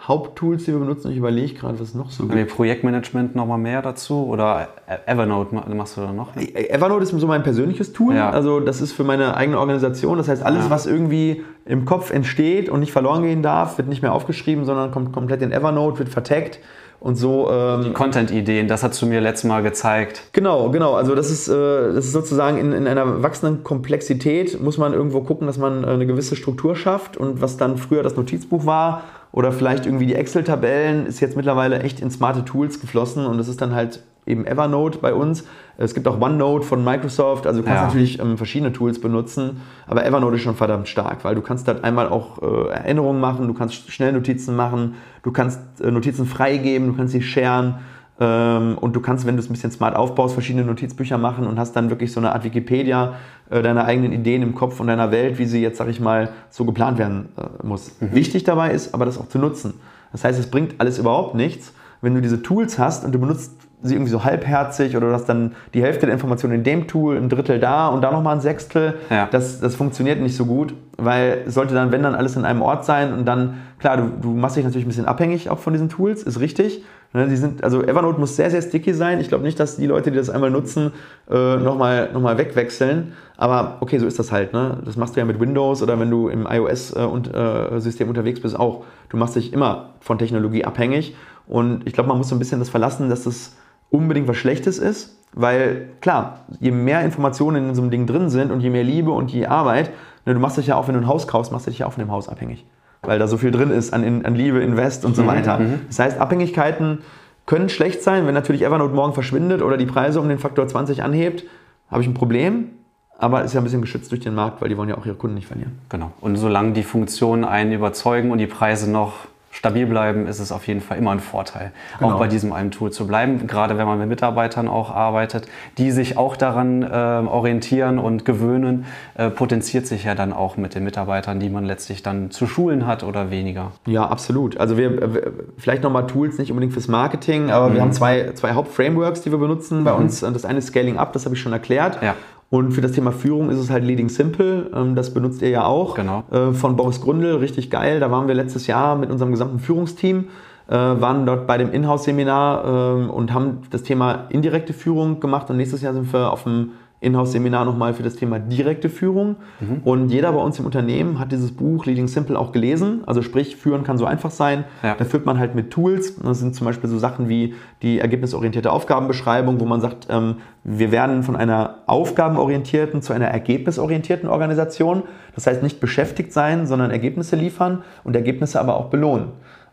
Haupttools, die wir benutzen. Ich überlege gerade, was noch so gibt. Projektmanagement nochmal mehr dazu oder Evernote machst du da noch? Evernote ist so mein persönliches Tool. Ja. Also das ist für meine eigene Organisation. Das heißt, alles, ja. was irgendwie im Kopf entsteht und nicht verloren gehen darf, wird nicht mehr aufgeschrieben, sondern kommt komplett in Evernote, wird vertaggt. Und so. Ähm, die Content-Ideen, das hast du mir letztes Mal gezeigt. Genau, genau. Also das ist, äh, das ist sozusagen in, in einer wachsenden Komplexität, muss man irgendwo gucken, dass man äh, eine gewisse Struktur schafft. Und was dann früher das Notizbuch war, oder vielleicht irgendwie die Excel-Tabellen ist jetzt mittlerweile echt in smarte Tools geflossen und das ist dann halt eben Evernote bei uns. Es gibt auch OneNote von Microsoft, also du kannst ja. natürlich ähm, verschiedene Tools benutzen, aber Evernote ist schon verdammt stark, weil du kannst dort einmal auch äh, Erinnerungen machen, du kannst schnell Notizen machen, du kannst äh, Notizen freigeben, du kannst sie sharen ähm, und du kannst, wenn du es ein bisschen smart aufbaust, verschiedene Notizbücher machen und hast dann wirklich so eine Art Wikipedia äh, deiner eigenen Ideen im Kopf und deiner Welt, wie sie jetzt, sag ich mal, so geplant werden äh, muss. Mhm. Wichtig dabei ist aber, das auch zu nutzen. Das heißt, es bringt alles überhaupt nichts, wenn du diese Tools hast und du benutzt sie irgendwie so halbherzig oder du hast dann die Hälfte der Informationen in dem Tool, ein Drittel da und da nochmal ein Sechstel. Ja. Das, das funktioniert nicht so gut, weil sollte dann, wenn dann alles in einem Ort sein und dann, klar, du, du machst dich natürlich ein bisschen abhängig auch von diesen Tools, ist richtig. Ne, die sind, also Evernote muss sehr, sehr sticky sein. Ich glaube nicht, dass die Leute, die das einmal nutzen, äh, nochmal noch mal wegwechseln. Aber okay, so ist das halt. Ne? Das machst du ja mit Windows oder wenn du im iOS-System äh, unterwegs bist auch. Du machst dich immer von Technologie abhängig. Und ich glaube, man muss so ein bisschen das verlassen, dass das unbedingt was Schlechtes ist. Weil klar, je mehr Informationen in so einem Ding drin sind und je mehr Liebe und je Arbeit, ne, du machst dich ja auch, wenn du ein Haus kaufst, machst du dich ja auch von dem Haus abhängig weil da so viel drin ist an, an Liebe, Invest und so mhm, weiter. Mhm. Das heißt, Abhängigkeiten können schlecht sein. Wenn natürlich Evernote morgen verschwindet oder die Preise um den Faktor 20 anhebt, habe ich ein Problem. Aber ist ja ein bisschen geschützt durch den Markt, weil die wollen ja auch ihre Kunden nicht verlieren. Genau. Und solange die Funktionen einen überzeugen und die Preise noch stabil bleiben, ist es auf jeden Fall immer ein Vorteil, Genau. auch bei diesem einen Tool zu bleiben. Gerade wenn man mit Mitarbeitern auch arbeitet, die sich auch daran äh, orientieren und gewöhnen, äh, potenziert sich ja dann auch mit den Mitarbeitern, die man letztlich dann zu schulen hat oder weniger. Ja, absolut. Also wir, wir vielleicht nochmal Tools, nicht unbedingt fürs Marketing, aber wir haben zwei, zwei Hauptframeworks, die wir benutzen bei uns. Das eine ist Scaling Up, das habe ich schon erklärt. Ja. Und für das Thema Führung ist es halt Leading Simple. Ähm, Das benutzt ihr ja auch. Genau. Äh, Von Boris Grundl, richtig geil. Da waren wir letztes Jahr mit unserem gesamten Führungsteam, äh, waren dort bei dem Inhouse-Seminar ähm, und haben das Thema indirekte Führung gemacht. Und nächstes Jahr sind wir auf dem Inhouse-Seminar nochmal für das Thema direkte Führung. Mhm. Und jeder bei uns im Unternehmen hat dieses Buch Leading Simple auch gelesen. Also sprich, führen kann so einfach sein. Ja. Da führt man halt mit Tools. Das sind zum Beispiel so Sachen wie die ergebnisorientierte Aufgabenbeschreibung, wo man sagt, ähm, wir werden von einer aufgabenorientierten zu einer ergebnisorientierten Organisation. Das heißt nicht beschäftigt sein, sondern Ergebnisse liefern und Ergebnisse aber auch belohnen.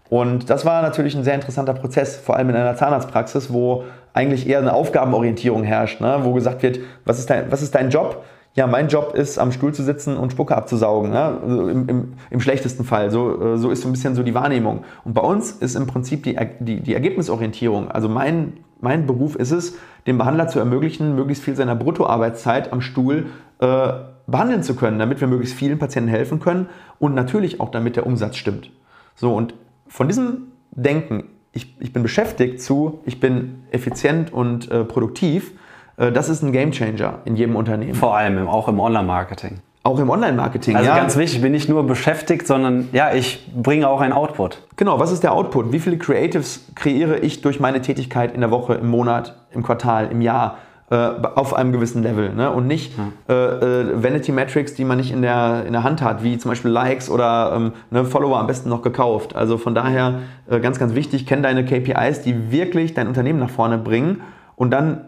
Und das war natürlich ein sehr interessanter Prozess, vor allem in einer Zahnarztpraxis, wo eigentlich eher eine Aufgabenorientierung herrscht, ne? wo gesagt wird, was ist, dein, was ist dein Job? Ja, mein Job ist, am Stuhl zu sitzen und Spucke abzusaugen. Ne? Also im, im, Im schlechtesten Fall. So, äh, so ist so ein bisschen so die Wahrnehmung. Und bei uns ist im Prinzip die, die, die Ergebnisorientierung. Also mein, mein Beruf ist es, dem Behandler zu ermöglichen, möglichst viel seiner Bruttoarbeitszeit am Stuhl äh, behandeln zu können, damit wir möglichst vielen Patienten helfen können und natürlich auch damit der Umsatz stimmt. So, und von diesem Denken, ich, ich bin beschäftigt, zu, ich bin effizient und äh, produktiv, äh, das ist ein Gamechanger in jedem Unternehmen. Vor allem im, auch im Online-Marketing. Auch im Online-Marketing. Also ja. ganz wichtig, ich bin nicht nur beschäftigt, sondern ja, ich bringe auch einen Output. Genau, was ist der Output? Wie viele Creatives kreiere ich durch meine Tätigkeit in der Woche, im Monat, im Quartal, im Jahr auf einem gewissen Level? Ne? Und nicht äh, äh, Vanity Metrics, die man nicht in der, in der Hand hat, wie zum Beispiel Likes oder ähm, ne, Follower am besten noch gekauft. Also von daher äh, ganz, ganz wichtig, kenn deine KPIs, die wirklich dein Unternehmen nach vorne bringen und dann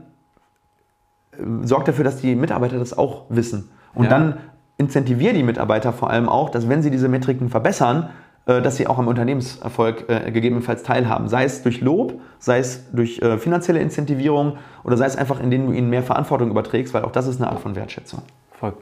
äh, sorg dafür, dass die Mitarbeiter das auch wissen. Und Ja. dann incentivier die Mitarbeiter vor allem auch, dass wenn sie diese Metriken verbessern, äh, dass sie auch am Unternehmenserfolg äh, gegebenenfalls teilhaben. Sei es durch Lob, sei es durch äh, finanzielle Incentivierung oder sei es einfach, indem du ihnen mehr Verantwortung überträgst, weil auch das ist eine Art von Wertschätzung. Voll.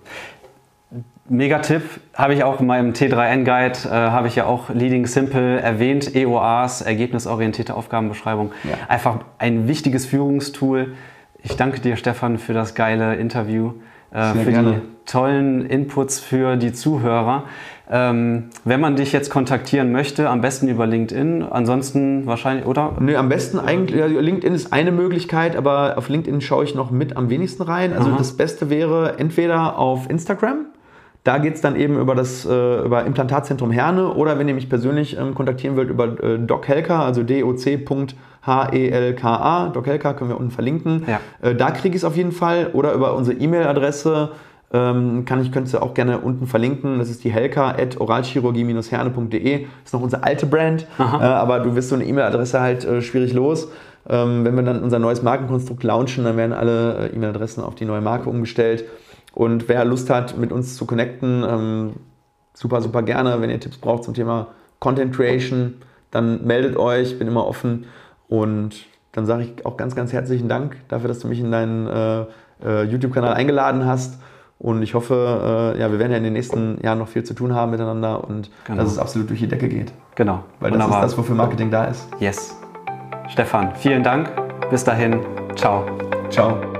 Mega Tipp, habe ich auch in meinem T3N-Guide, äh, habe ich ja auch Leading Simple erwähnt, EOAs, ergebnisorientierte Aufgabenbeschreibung. Ja. Einfach ein wichtiges Führungstool. Ich danke dir, Stefan, für das geile Interview, äh, für gerne. die tollen Inputs für die Zuhörer. Ähm, wenn man dich jetzt kontaktieren möchte, am besten über LinkedIn, ansonsten wahrscheinlich, oder? Nö, am besten eigentlich, LinkedIn ist eine Möglichkeit, aber auf LinkedIn schaue ich noch mit am wenigsten rein. Also Aha. das Beste wäre entweder auf Instagram. Da geht es dann eben über das äh, über Implantatzentrum Herne oder wenn ihr mich persönlich ähm, kontaktieren wollt über äh, Doc Helka, also doc.helka, Doc Helka können wir unten verlinken. Ja. Äh, da kriege ich es auf jeden Fall oder über unsere E-Mail-Adresse ähm, kann ich, könntest du auch gerne unten verlinken. Das ist die helka.oralchirurgie-herne.de. Ist noch unsere alte Brand, äh, aber du wirst so eine E-Mail-Adresse halt äh, schwierig los. Ähm, wenn wir dann unser neues Markenkonstrukt launchen, dann werden alle äh, E-Mail-Adressen auf die neue Marke umgestellt. Und wer Lust hat, mit uns zu connecten, ähm, super, super gerne. Wenn ihr Tipps braucht zum Thema Content Creation, dann meldet euch, bin immer offen. Und dann sage ich auch ganz, ganz herzlichen Dank dafür, dass du mich in deinen äh, YouTube-Kanal eingeladen hast. Und ich hoffe, äh, ja, wir werden ja in den nächsten Jahren noch viel zu tun haben miteinander und Genau. dass es absolut durch die Decke geht. Genau. Weil das ist das, wofür Marketing da ist. Yes. Stefan, vielen Dank. Bis dahin. Ciao. Ciao.